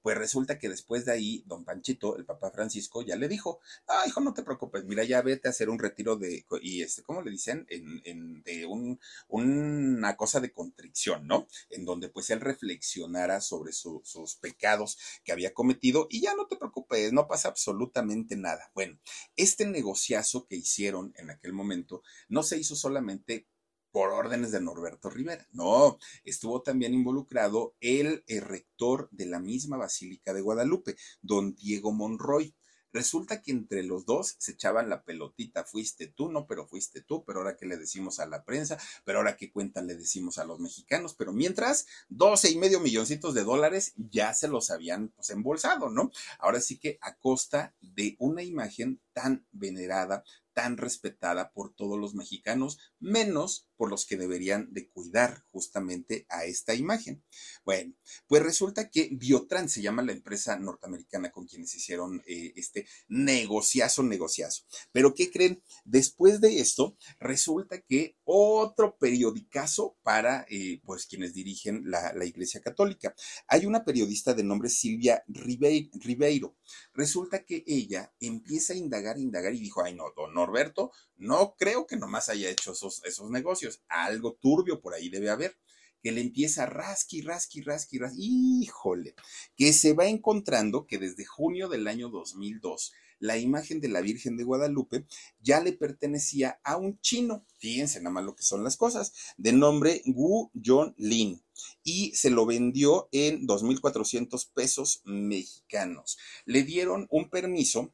pues resulta que después de ahí, don Panchito, el papá Francisco, ya le dijo, ah, hijo, no te preocupes, mira, ya vete a hacer un retiro de, y este, ¿cómo le dicen? En, en, de un, una cosa de contrición, ¿no? En donde pues él reflexionara sobre sus pecados que había cometido y ya no te preocupes, no pasa absolutamente nada. Bueno, este negociazo que hicieron en aquel momento no se hizo solamente por órdenes de Norberto Rivera. No, estuvo también involucrado el, rector de la misma Basílica de Guadalupe, don Diego Monroy. Resulta que entre los dos se echaban la pelotita, fuiste tú, no, pero fuiste tú, pero ahora que le decimos a la prensa, pero ahora que cuentan le decimos a los mexicanos, pero mientras, doce y medio milloncitos de dólares ya se los habían pues, embolsado, ¿no? Ahora sí que a costa de una imagen tan venerada, tan respetada por todos los mexicanos, menos por los que deberían de cuidar justamente a esta imagen. Bueno, pues resulta que Biotran se llama la empresa norteamericana con quienes hicieron eh, este negociazo, negociazo. Pero ¿qué creen? Después de esto, resulta que otro periodicazo para eh, pues quienes dirigen la, Iglesia Católica. Hay una periodista de nombre Silvia Ribeiro. Resulta que ella empieza a indagar, indagar y dijo, ay no, don Norberto, no creo que nomás haya hecho esos, esos negocios. Algo turbio por ahí debe haber que le empieza rasqui, rasqui, rasqui, rasqui, híjole, que se va encontrando que desde junio del año 2002 la imagen de la Virgen de Guadalupe ya le pertenecía a un chino, fíjense nada más lo que son las cosas, de nombre Gu Yon Lin, y se lo vendió en 2.400 pesos mexicanos. Le dieron un permiso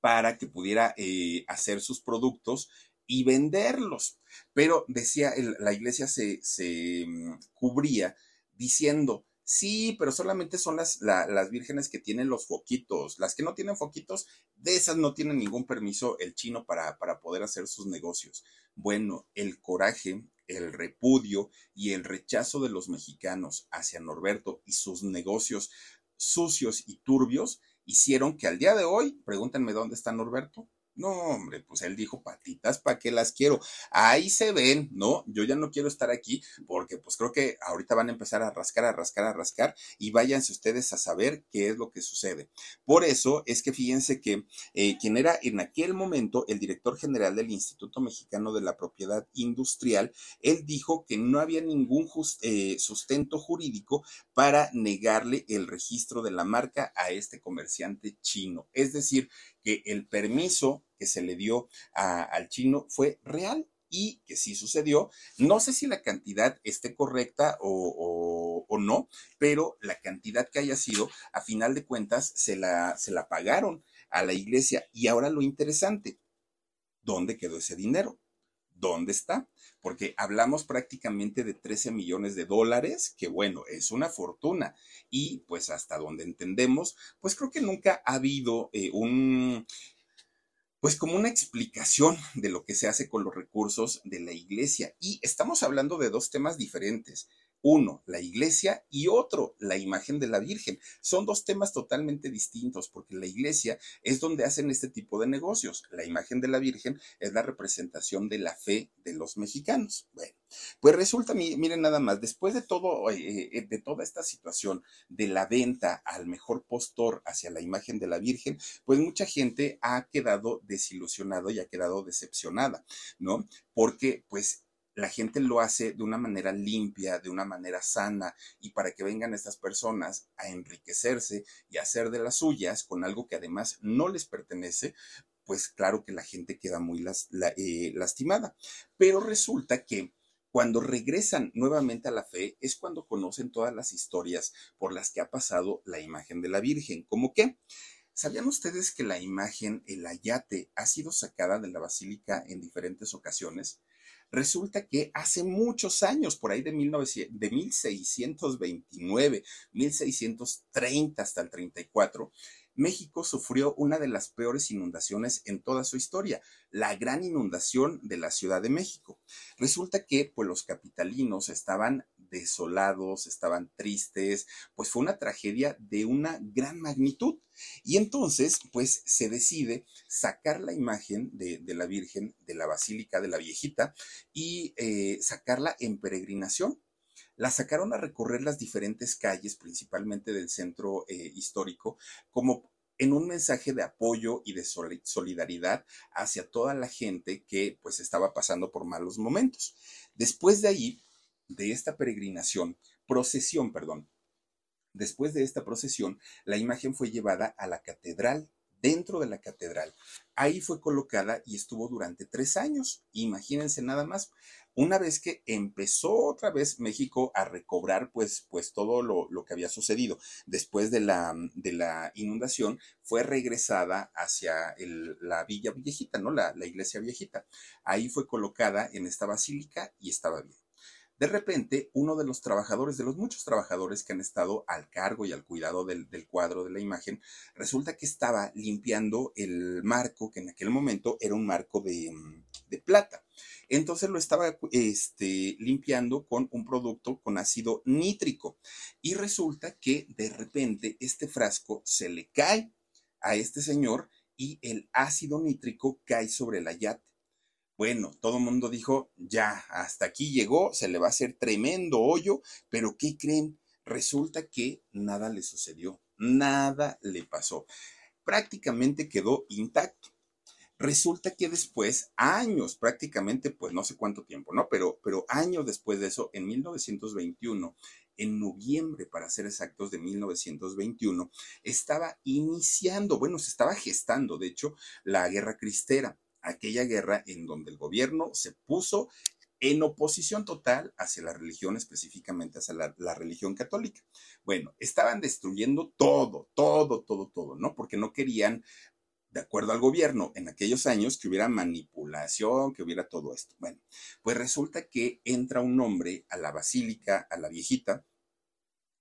para que pudiera eh, hacer sus productos y venderlos. Pero decía, la iglesia se, se mm, cubría diciendo, Sí, pero solamente son las, las vírgenes que tienen los foquitos. Las que no tienen foquitos, de esas no tienen ningún permiso el chino para, para poder hacer sus negocios. Bueno, el coraje, el repudio y el rechazo de los mexicanos hacia Norberto y sus negocios sucios y turbios hicieron que al día de hoy, pregúntenme dónde está Norberto, no, hombre, pues él dijo patitas, ¿para qué las quiero? Ahí se ven, ¿no? Yo ya no quiero estar aquí porque pues creo que ahorita van a empezar a rascar, a rascar, a rascar y váyanse ustedes a saber qué es lo que sucede. Por eso es que fíjense que eh, quien era en aquel momento el director general del Instituto Mexicano de la Propiedad Industrial, él dijo que no había ningún eh, sustento jurídico para negarle el registro de la marca a este comerciante chino. Es decir, que el permiso que se le dio al chino fue real y que sí sucedió. No sé si la cantidad esté correcta o, no, pero la cantidad que haya sido, a final de cuentas, se la, se la pagaron a la iglesia. Y ahora lo interesante, ¿dónde quedó ese dinero? ¿Dónde está? Porque hablamos prácticamente de 13 millones de dólares, que bueno, es una fortuna. Y pues hasta donde entendemos, pues creo que nunca ha habido eh, un, pues como una explicación de lo que se hace con los recursos de la iglesia. Y estamos hablando de dos temas diferentes. Uno, la iglesia y otro, la imagen de la Virgen. Son dos temas totalmente distintos porque la iglesia es donde hacen este tipo de negocios. La imagen de la Virgen es la representación de la fe de los mexicanos. Bueno, pues resulta, miren nada más, después de todo, eh, eh, de toda esta situación de la venta al mejor postor hacia la imagen de la Virgen, pues mucha gente ha quedado desilusionada y ha quedado decepcionada, ¿no? Porque pues la gente lo hace de una manera limpia, de una manera sana, y para que vengan estas personas a enriquecerse y a hacer de las suyas con algo que además no les pertenece, pues claro que la gente queda muy eh, lastimada. Pero resulta que cuando regresan nuevamente a la fe es cuando conocen todas las historias por las que ha pasado la imagen de la Virgen. ¿Cómo qué? ¿Sabían ustedes que la imagen, el ayate, ha sido sacada de la basílica en diferentes ocasiones? Resulta que hace muchos años, por ahí de, 1900, de 1629, 1630 hasta el 34, México sufrió una de las peores inundaciones en toda su historia, la gran inundación de la Ciudad de México. Resulta que pues los capitalinos estaban desolados, estaban tristes, pues fue una tragedia de una gran magnitud. Y entonces, pues se decide sacar la imagen de, la Virgen de la Basílica de la Viejita y eh, sacarla en peregrinación. La sacaron a recorrer las diferentes calles, principalmente del centro eh, histórico, como en un mensaje de apoyo y de solidaridad hacia toda la gente que pues estaba pasando por malos momentos. Después de ahí, de esta peregrinación, procesión, perdón, después de esta procesión, la imagen fue llevada a la catedral, dentro de la catedral. Ahí fue colocada y estuvo durante tres años. Imagínense nada más. Una vez que empezó otra vez México a recobrar pues, pues todo lo, que había sucedido después de la, de la inundación, fue regresada hacia la villa viejita, ¿no? La, la iglesia viejita. Ahí fue colocada en esta basílica y estaba bien. De repente, uno de los trabajadores, de los muchos trabajadores que han estado al cargo y al cuidado del, cuadro de la imagen, resulta que estaba limpiando el marco, que en aquel momento era un marco de, de plata. Entonces lo estaba este, limpiando con un producto con ácido nítrico. Y resulta que de repente este frasco se le cae a este señor y el ácido nítrico cae sobre la yate. Bueno, todo el mundo dijo, ya, hasta aquí llegó, se le va a hacer tremendo hoyo, pero ¿qué creen? Resulta que nada le sucedió, nada le pasó. Prácticamente quedó intacto. Resulta que después, años, prácticamente, pues no sé cuánto tiempo, ¿no? Pero, pero años después de eso, en 1921, en noviembre, para ser exactos, de 1921, estaba iniciando, bueno, se estaba gestando, de hecho, la guerra cristera aquella guerra en donde el gobierno se puso en oposición total hacia la religión, específicamente hacia la, religión católica. Bueno, estaban destruyendo todo, todo, todo, todo, ¿no? Porque no querían, de acuerdo al gobierno, en aquellos años que hubiera manipulación, que hubiera todo esto. Bueno, pues resulta que entra un hombre a la basílica, a la viejita,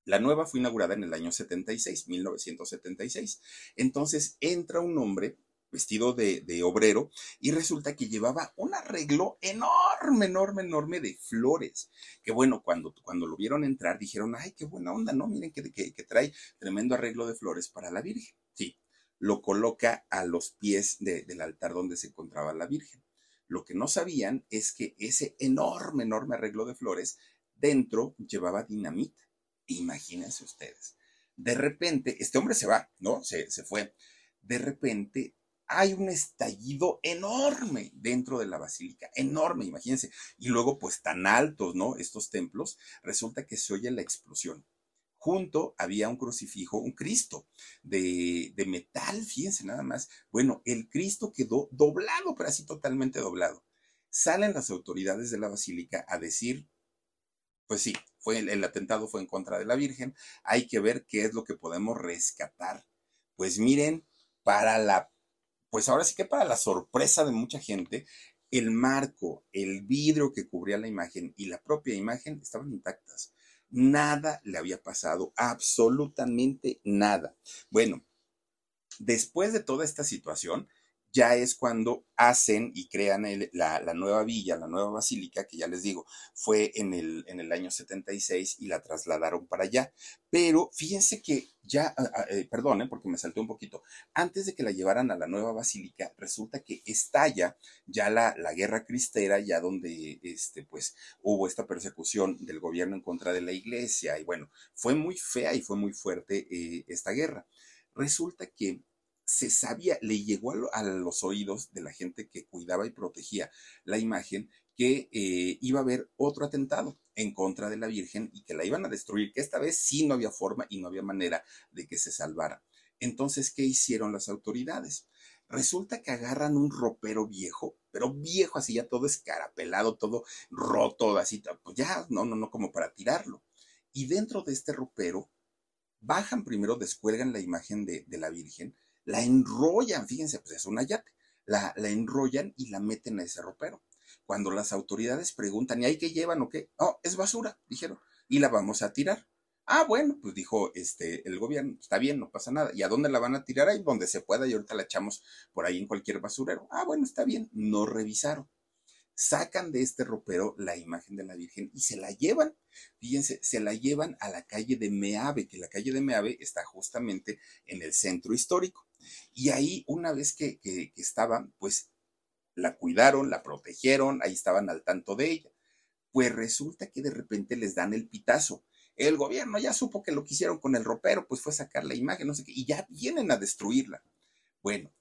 la nueva fue inaugurada en el año 76, 1976. Entonces entra un hombre vestido de, obrero, y resulta que llevaba un arreglo enorme, enorme, enorme de flores. Que bueno, cuando, cuando lo vieron entrar, dijeron, ay, qué buena onda, ¿no? Miren que, que, trae tremendo arreglo de flores para la Virgen. Sí, lo coloca a los pies del altar donde se encontraba la Virgen. Lo que no sabían es que ese enorme, enorme arreglo de flores dentro llevaba dinamita. Imagínense ustedes. De repente, este hombre se va, ¿no? Se, se fue. De repente hay un estallido enorme dentro de la basílica, enorme, imagínense. Y luego, pues tan altos, ¿no? Estos templos, resulta que se oye la explosión. Junto había un crucifijo, un Cristo de, de metal, fíjense nada más. Bueno, el Cristo quedó doblado, pero así totalmente doblado. Salen las autoridades de la basílica a decir, pues sí, fue el atentado fue en contra de la Virgen, hay que ver qué es lo que podemos rescatar. Pues miren, para la pues ahora sí que para la sorpresa de mucha gente, el marco, el vidrio que cubría la imagen y la propia imagen estaban intactas. Nada le había pasado, absolutamente nada. Bueno, después de toda esta situación, ya es cuando hacen y crean la, nueva villa, la nueva basílica, que ya les digo, fue en el, en el año 76 y la trasladaron para allá. Pero fíjense que ya, ah, ah, eh, perdón, porque me salté un poquito, antes de que la llevaran a la nueva basílica, resulta que estalla ya la, la guerra cristera, ya donde este, pues, hubo esta persecución del gobierno en contra de la iglesia, y bueno, fue muy fea y fue muy fuerte eh, esta guerra. Resulta que se sabía, le llegó a, los oídos de la gente que cuidaba y protegía la imagen que eh, iba a haber otro atentado en contra de la Virgen y que la iban a destruir, que esta vez sí no había forma y no había manera de que se salvara. Entonces, ¿qué hicieron las autoridades? Resulta que agarran un ropero viejo, pero viejo, así ya todo escarapelado, todo roto, así, pues ya, no, no, no, como para tirarlo. Y dentro de este ropero, bajan primero, descuelgan la imagen de, de la Virgen, la enrollan, fíjense, pues es una yate, la, la enrollan y la meten a ese ropero. Cuando las autoridades preguntan, ¿y ahí qué llevan o qué? Oh, es basura, dijeron, y la vamos a tirar. Ah, bueno, pues dijo este el gobierno, está bien, no pasa nada. ¿Y a dónde la van a tirar? Ahí donde se pueda y ahorita la echamos por ahí en cualquier basurero. Ah, bueno, está bien, no revisaron sacan de este ropero la imagen de la Virgen y se la llevan, fíjense, se la llevan a la calle de Meave, que la calle de Meave está justamente en el centro histórico. Y ahí, una vez que, que, estaban, pues la cuidaron, la protegieron, ahí estaban al tanto de ella. Pues resulta que de repente les dan el pitazo. El gobierno ya supo que lo que hicieron con el ropero, pues fue sacar la imagen, no sé qué, y ya vienen a destruirla. Bueno,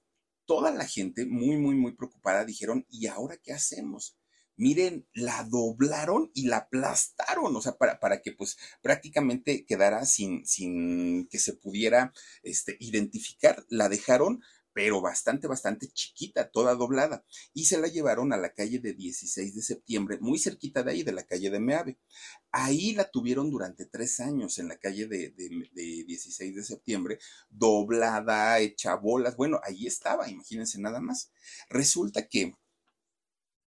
toda la gente muy, muy, muy preocupada dijeron, ¿y ahora qué hacemos? Miren, la doblaron y la aplastaron, o sea, para, para que pues prácticamente quedara sin, sin que se pudiera este, identificar, la dejaron pero bastante, bastante chiquita, toda doblada, y se la llevaron a la calle de 16 de septiembre, muy cerquita de ahí, de la calle de Meave. Ahí la tuvieron durante tres años en la calle de, de, de 16 de septiembre, doblada, hecha bolas, bueno, ahí estaba, imagínense nada más. Resulta que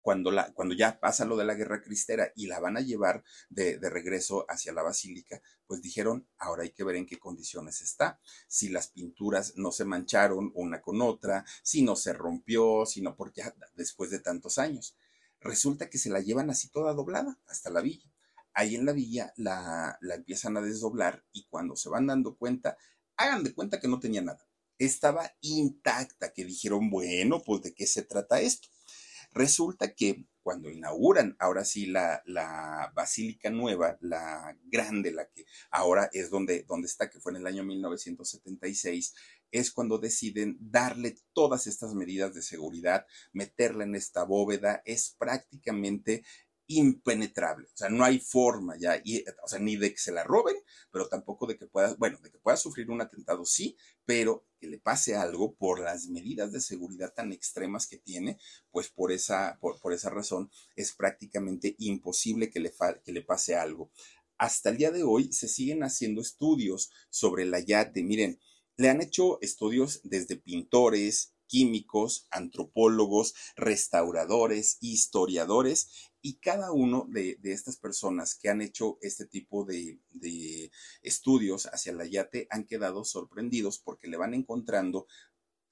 cuando, ya pasa lo de la guerra cristera y la van a llevar de, regreso hacia la basílica, pues dijeron, ahora hay que ver en qué condiciones está, si las pinturas no se mancharon una con otra, si no se rompió, si no, porque después de tantos años. Resulta que se la llevan así toda doblada hasta la villa. Ahí en la villa la, la empiezan a desdoblar y cuando se van dando cuenta, hagan de cuenta que no tenía nada. Estaba intacta, que dijeron, bueno, pues de qué se trata esto. Resulta que cuando inauguran ahora sí la, la, Basílica Nueva, la grande, la que ahora es donde, donde está, que fue en el año 1976, es cuando deciden darle todas estas medidas de seguridad, meterla en esta bóveda, es prácticamente impenetrable. O sea, no hay forma ya, y, o sea, ni de que se la roben, pero tampoco de que pueda, bueno, de que pueda sufrir un atentado, sí, pero que le pase algo por las medidas de seguridad tan extremas que tiene, pues por esa, por, por esa razón es prácticamente imposible que le, que le pase algo. Hasta el día de hoy se siguen haciendo estudios sobre la yate. Miren, le han hecho estudios desde pintores, químicos, antropólogos, restauradores, historiadores, y cada uno de, estas personas que han hecho este tipo de, estudios hacia la yate han quedado sorprendidos porque le van encontrando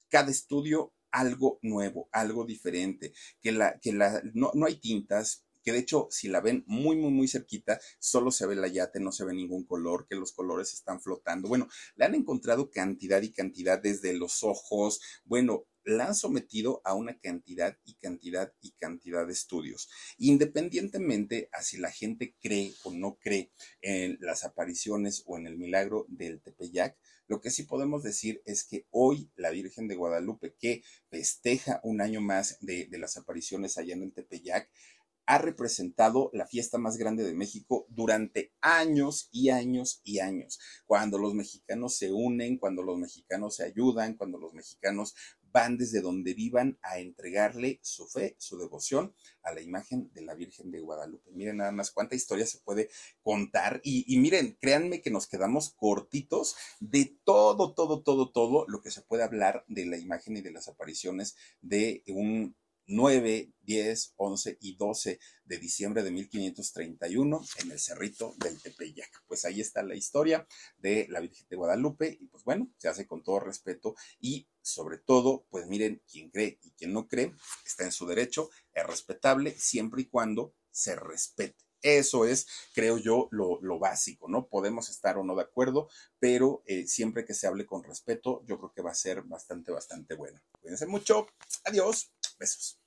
cada estudio algo nuevo, algo diferente, que, la, que no hay tintas, que de hecho si la ven muy, muy, muy cerquita, solo se ve la yate, no se ve ningún color, que los colores están flotando. Bueno, le han encontrado cantidad y cantidad desde los ojos, bueno, la han sometido a una cantidad y cantidad y cantidad de estudios. Independientemente a si la gente cree o no cree en las apariciones o en el milagro del Tepeyac, lo que sí podemos decir es que hoy la Virgen de Guadalupe, que festeja un año más de, las apariciones allá en el Tepeyac, ha representado la fiesta más grande de México durante años y años y años. Cuando los mexicanos se unen, cuando los mexicanos se ayudan, cuando los mexicanos van desde donde vivan a entregarle su fe, su devoción a la imagen de la Virgen de Guadalupe. Miren nada más cuánta historia se puede contar y, miren, créanme que nos quedamos cortitos de todo, todo, todo, todo lo que se puede hablar de la imagen y de las apariciones de un 9, 10, 11 y 12 de diciembre de 1531 en el Cerrito del Tepeyac. Pues ahí está la historia de la Virgen de Guadalupe y pues bueno, se hace con todo respeto y sobre todo, pues miren, quien cree y quien no cree está en su derecho, es respetable siempre y cuando se respete. Eso es, creo yo, lo, lo, básico, ¿no? Podemos estar o no de acuerdo, pero eh, siempre que se hable con respeto, yo creo que va a ser bastante, bastante bueno. Cuídense mucho. Adiós. Besos.